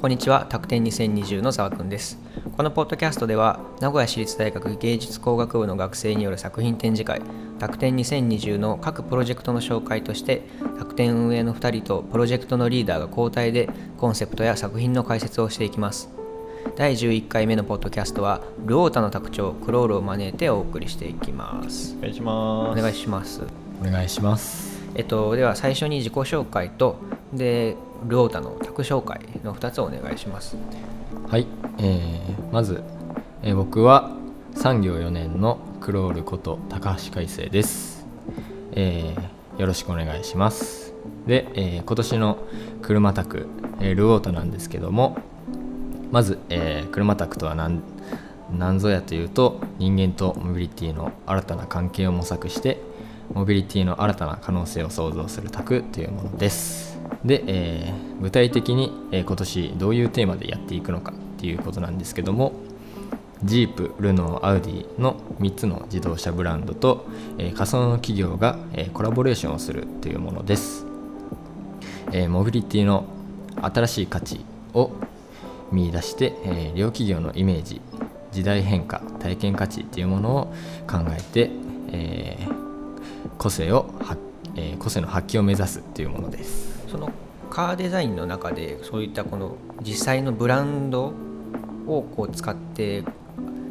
こんにちは、拓展2020の澤くんです。このポッドキャストでは、名古屋市立大学芸術工学部の学生による作品展示会、拓展2020の各プロジェクトの紹介として、拓展運営の2人とプロジェクトのリーダーが交代でコンセプトや作品の解説をしていきます。第11回目のポッドキャストは、ルオータの卓長クロールを招いてお送りしていきます。お願いします。お願いします。お願いしますえっと、では最初に自己紹介と、で、ルオータの卓紹介の2つをお願いします。はい、えーまず、えー僕は産業4年のクロールこと高橋海生です、えーよろしくお願いします。で、えー今年の車宅、えールオータなんですけどもまず、えー車宅とは何何ぞやというと人間とモビリティの新たな関係を模索してモビリティの新たな可能性を創造する宅というものです。で、えー具体的に、えー今年どういうテーマでやっていくのかっていうことなんですけどもジープ、ルノー、アウディの3つの自動車ブランドと、えー仮想の企業が、えーコラボレーションをするというものです、えーモビリティの新しい価値を見出して、えー両企業のイメージ時代変化体験価値っていうものを考えて、えー個性を、えー個性の発揮を目指すっていうものです。そのカーデザインの中でそういったこの実際のブランドをこう使って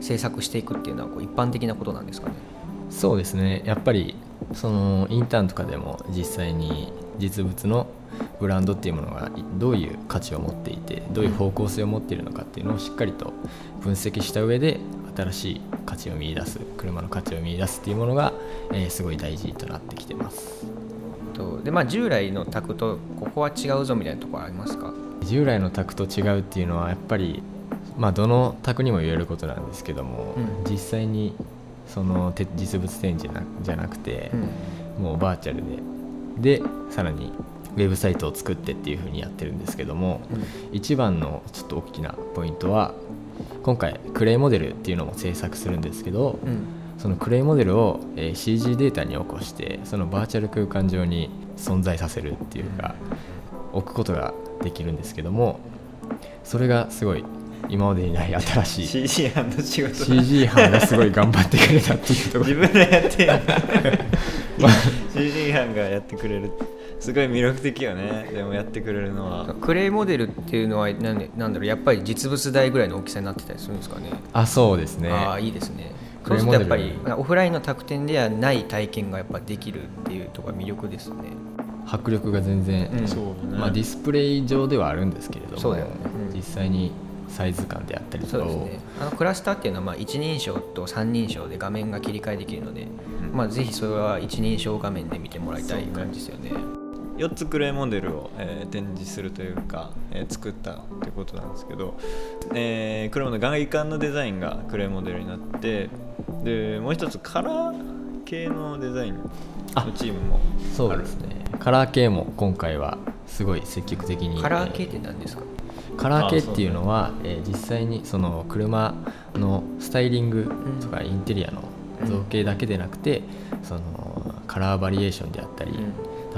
制作していくっていうのはこう一般的なことなんですかね？そうですね。やっぱりそのインターンとかでも実際に実物のブランドっていうものがどういう価値を持っていてどういう方向性を持っているのかっていうのをしっかりと分析した上で新しい価値を見出す車の価値を見出すっていうものが、えーすごい大事となってきてます。とでまあ従来のタクとここは違うぞみたいなところありますか？従来の宅と違うっていうのはやっぱりまあどの宅にも言えることなんですけども、うん。実際にそのて実物展示なじゃなくて、うん。もうバーチャルででさらにウェブサイトを作ってっていう風にやってるんですけども、一番のちょっと大きなポイントは今回クレイモデルっていうのも制作するんですけど、うんそのクレイモデルを、えー CG データに起こしてそのバーチャル空間上に存在させるっていうか、置くことができるんですけどもそれがすごい今までにない新しい CG 班の仕事だ。CG 班がすごい頑張ってくれたっていうところ。自分でやってやる まあ。CG 班がやってくれる。すごい魅力的よね。でもやってくれるのは。クレイモデルっていうのはなんでなんだろうやっぱり実物大ぐらいの大きさになってたりするんですかね。あそうですね。ああいいですね。クそうするとやっぱりオフラインの宅展ではない体験がやっぱできるっていうところが魅力ですね。迫力が全然、うん。そうだね。まあ、ディスプレイ上ではあるんですけれどもそうだよね。うん実際にサイズ感であったりとかを、そうですね。あのクラスターっていうのはまあ一人称と三人称で画面が切り替えできるので、うん。まあ、ぜひそれは一人称画面で見てもらいたい感じですよね4つクレイモデルを、えー展示するというか、えー作ったってことなんですけど、えー車の外観のデザインがクレイモデルになってでもう一つカラー系のデザインのチームもそうですね。カラー系も今回はすごい積極的にカラー系って何ですか？カラー系っていうのは、えー実際にその車のスタイリングとかインテリアの造形だけでなくて、そのカラーバリエーションであったり、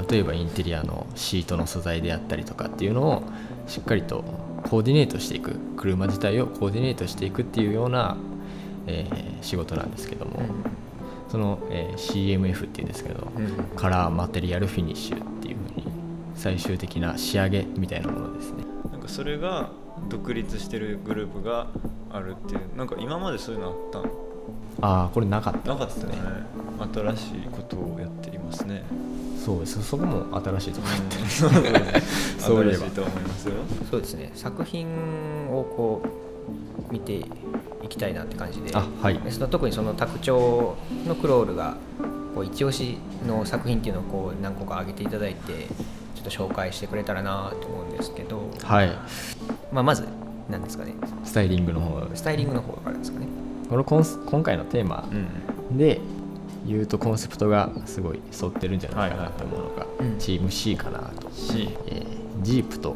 例えばインテリアのシートの素材であったりとかっていうのをしっかりとコーディネートしていく車自体をコーディネートしていくっていうような、えー仕事なんですけども、その、えー CMF っていうんですけど、うん。カラーマテリアルフィニッシュっていう風に最終的な仕上げみたいなものですね。なんかそれが独立してるグループがあるっていうなんか今までそういうのあったのああこれなかった。なかったね。新しいことをやっていますね。そうです。そこも新しいところうんそうそうそういえば。新しいと思いますよ。そうですね。作品をこう見ていきたいなって感じで。あはい。でその特にその卓長のクロールがこう一押しの作品っていうのをこう何個か挙げていただいてちょっと紹介してくれたらなと思うんですけど、はい。まあ、まず何ですかね。スタイリングの方。スタイリングの方からですかねこの今回のテーマうん。で言うとコンセプトがすごい沿ってるんじゃないかなと思うのが、うん。チーム C かなと、C えージープと、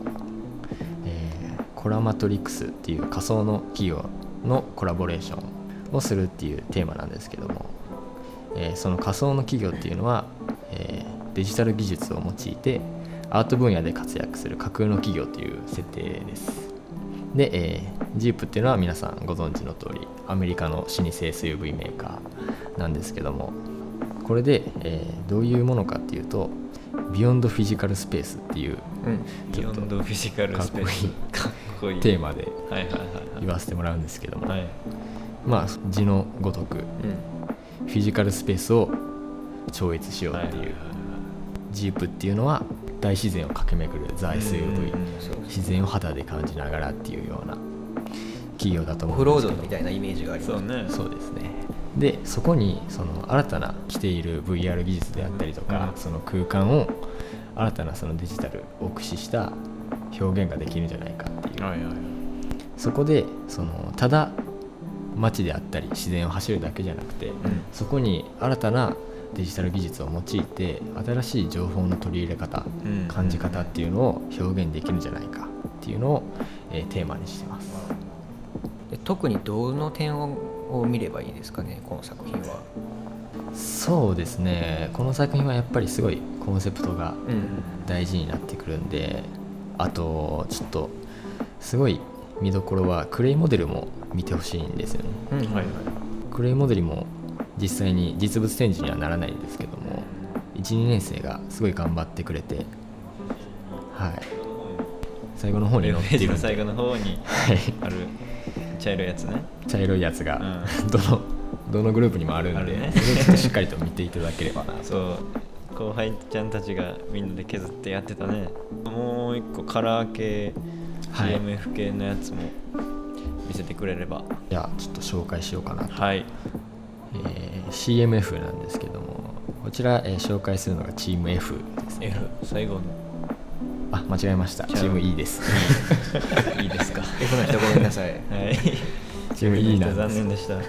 えーコラマトリックスっていう仮想の企業のコラボレーションをするっていうテーマなんですけども、えーその仮想の企業っていうのは、えーデジタル技術を用いてアート分野で活躍する架空の企業という設定ですで、えー、ジープっていうのは皆さんご存知の通りアメリカの老舗 SUV メーカーなんですけどもこれで、えーどういうものかっていうとビヨンドフィジカルスペースっていううん。ビヨンドフィジカルスペースかっこいい。テーマではいはいはい言わせてもらうんですけども、はい。はいまあ字のごとくうん。フィジカルスペースを超越しようっていう。はいはいはいジープっていうのは大自然を駆け巡るザ SUV うんそう自然を肌で感じながらっていうような企業だとオ思フロードうんですけど。みたいなイメージがありますそうね。そうですね。でそこにその新たな来ている VR 技術であったりとか、うん。その空間を新たなそのデジタルを駆使した表現ができるんじゃないかっていう、はいはいはい。そこでそのただ街であったり自然を走るだけじゃなくて、そこに新たなデジタル技術を用いて新しい情報の取り入れ方、うん。感じ方っていうのを表現できるんじゃないかっていうのを、えーテーマにしてます。で特にどの点をを見ればいいですかねこの作品は。そうですね。この作品はやっぱりすごいコンセプトがうん。大事になってくるんであとちょっとすごい見どころはクレイモデルも見てほしいんですよね。うん。はいはい。クレイモデルも実際に実物展示にはならないんですけども12年生がすごい頑張ってくれてはい。最後の方にペ載っている最後の方にはい。ある茶色いやつね。茶色いやつが、う どのどのグループにもあるんでね。それをちょっとしっかりと見ていただければなと。そう。後輩ちゃんたちがみんなで削ってやってたね。もう一個カラー系はい。CMF 系のやつも見せてくれれば。じゃあちょっと紹介しようかなと、はい。えー CMF なんですけどもこちら、えー紹介するのがチーム F ですね。F 最後の。あ間違えました。チーム E です。いいですか。F の人ごめんなさい。はい。チーム E なんです。残念でした。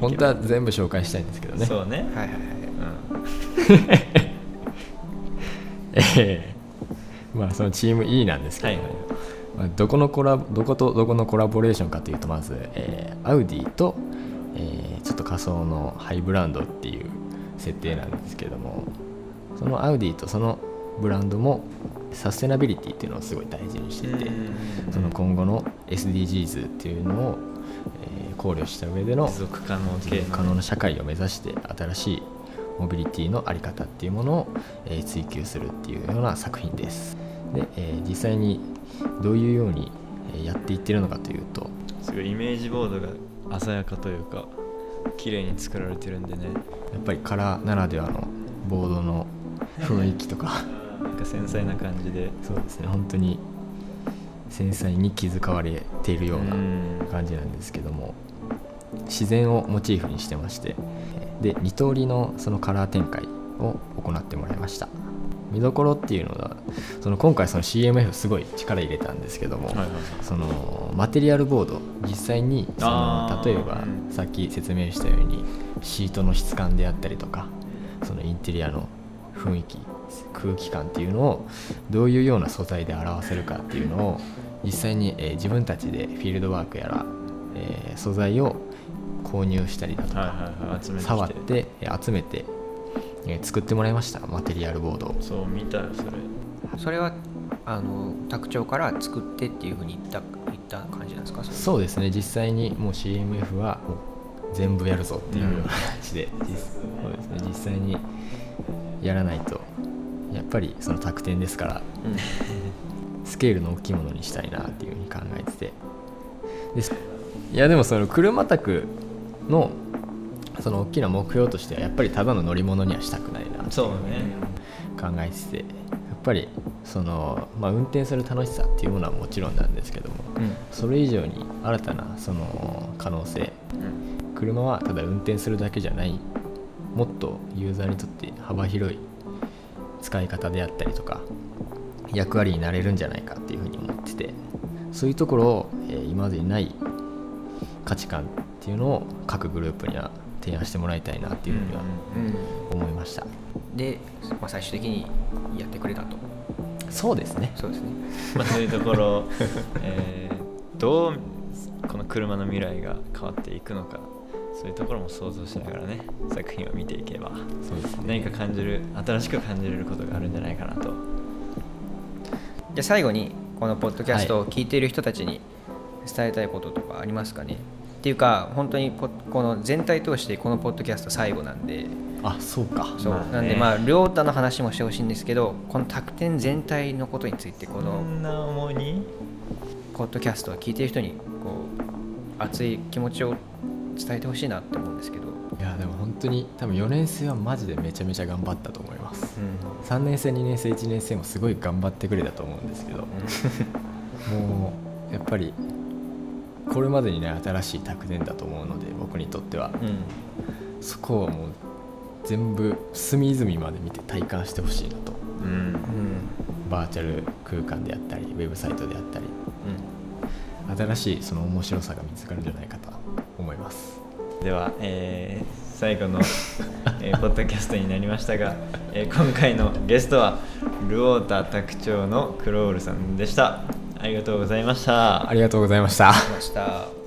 本当は全部紹介したいんですけどね。そうね。はいはいはい。うん。えーまあそのチーム E なんですけども、はいはい。まあ、どこのコラどことどこのコラボレーションかというとまず、えーアウディと、えーちょっと仮想のハイブランドっていう設定なんですけどもそのアウディとそのブランドもサステナビリティっていうのをすごい大事にしてて、その今後の SDGs っていうのを、えー考慮した上での持続可能系持続可能な社会を目指して新しいモビリティの在り方っていうものを、えー追求するっていうような作品ですで、えー実際にどういうようにえーやっていってるのかというとすごいイメージボードが鮮やかというか綺麗に作られてるんでね。やっぱりカラーならではのボードの雰囲気とか。なんか繊細な感じで。そうですね。本当に繊細に気遣われているようなうん。感じなんですけども自然をモチーフにしてましてで2通りのそのカラー展開を行ってもらいました見どころっていうのはその今回その CMF すごい力入れたんですけども、はいはいはい。そのマテリアルボード実際にその例えばうん。さっき説明したようにシートの質感であったりとかそのインテリアの雰囲気空気感っていうのをどういうような素材で表せるかっていうのを実際に、えー自分たちでフィールドワークやら、えー素材を購入したりだとか、はいはいはい。集めてきて。触ってえー集めて、えー作ってもらいましたマテリアルボードを。そう見たよそれ。それはあの卓長から作ってっていうふうに言った言った感じなんですか？そうですね。実際にもう CMF はもう全部やるぞっていうような感じで、実そうですね。実際にやらないとやっぱりその卓点ですからスケールの大きいものにしたいなっていうふうに考えてて。ですいやでもその車卓のその大きな目標としてはやっぱりただの乗り物にはしたくないなそうね。考えててやっぱりその、まあ、運転する楽しさっていうものはもちろんなんですけどもうん。それ以上に新たなその可能性車はただ運転するだけじゃないもっとユーザーにとって幅広い使い方であったりとか役割になれるんじゃないかっていうふうに思っててそういうところを、えー今までにない価値観っていうのを各グループには提案してもらいたいなっていうふうにはうん思いました、で、まあ、最終的にやってくれたと。そうですね。そうですね。まあそういうところ、えーどうこの車の未来が変わっていくのかそういうところも想像しながらね作品を見ていけばそうですね。何か感じる新しく感じれることがあるんじゃないかなと。じゃあ最後にこのポッドキャストを聞いている人たちに伝えたいこととかありますかね、っていうか本当にポこの全体通してこのポッドキャスト最後なんで。あそうか。そう、まあね。なんでまあ亮太の話もしてほしいんですけどこの卓天全体のことについてここのんな重いに？ポッドキャストを聞いている人にこう熱い気持ちを伝えてほしいなって思うんですけど、いやでも本当に多分4年生はマジでめちゃめちゃ頑張ったと思います。うん。3年生2年生1年生もすごい頑張ってくれたと思うんですけど。もうやっぱりこれまでにない新しい卓伝だと思うので僕にとっては。うん。そこをもう全部隅々まで見て体感してほしいなと。うん。うんバーチャル空間であったりウェブサイトであったり。うん。新しいその面白さが見つかるんじゃないかと思います。では、えー最後の、えー ポッドキャストになりましたが、えー今回のゲストはルオータ卓長のクロールさんでしたありがとうございました。ありがとうございました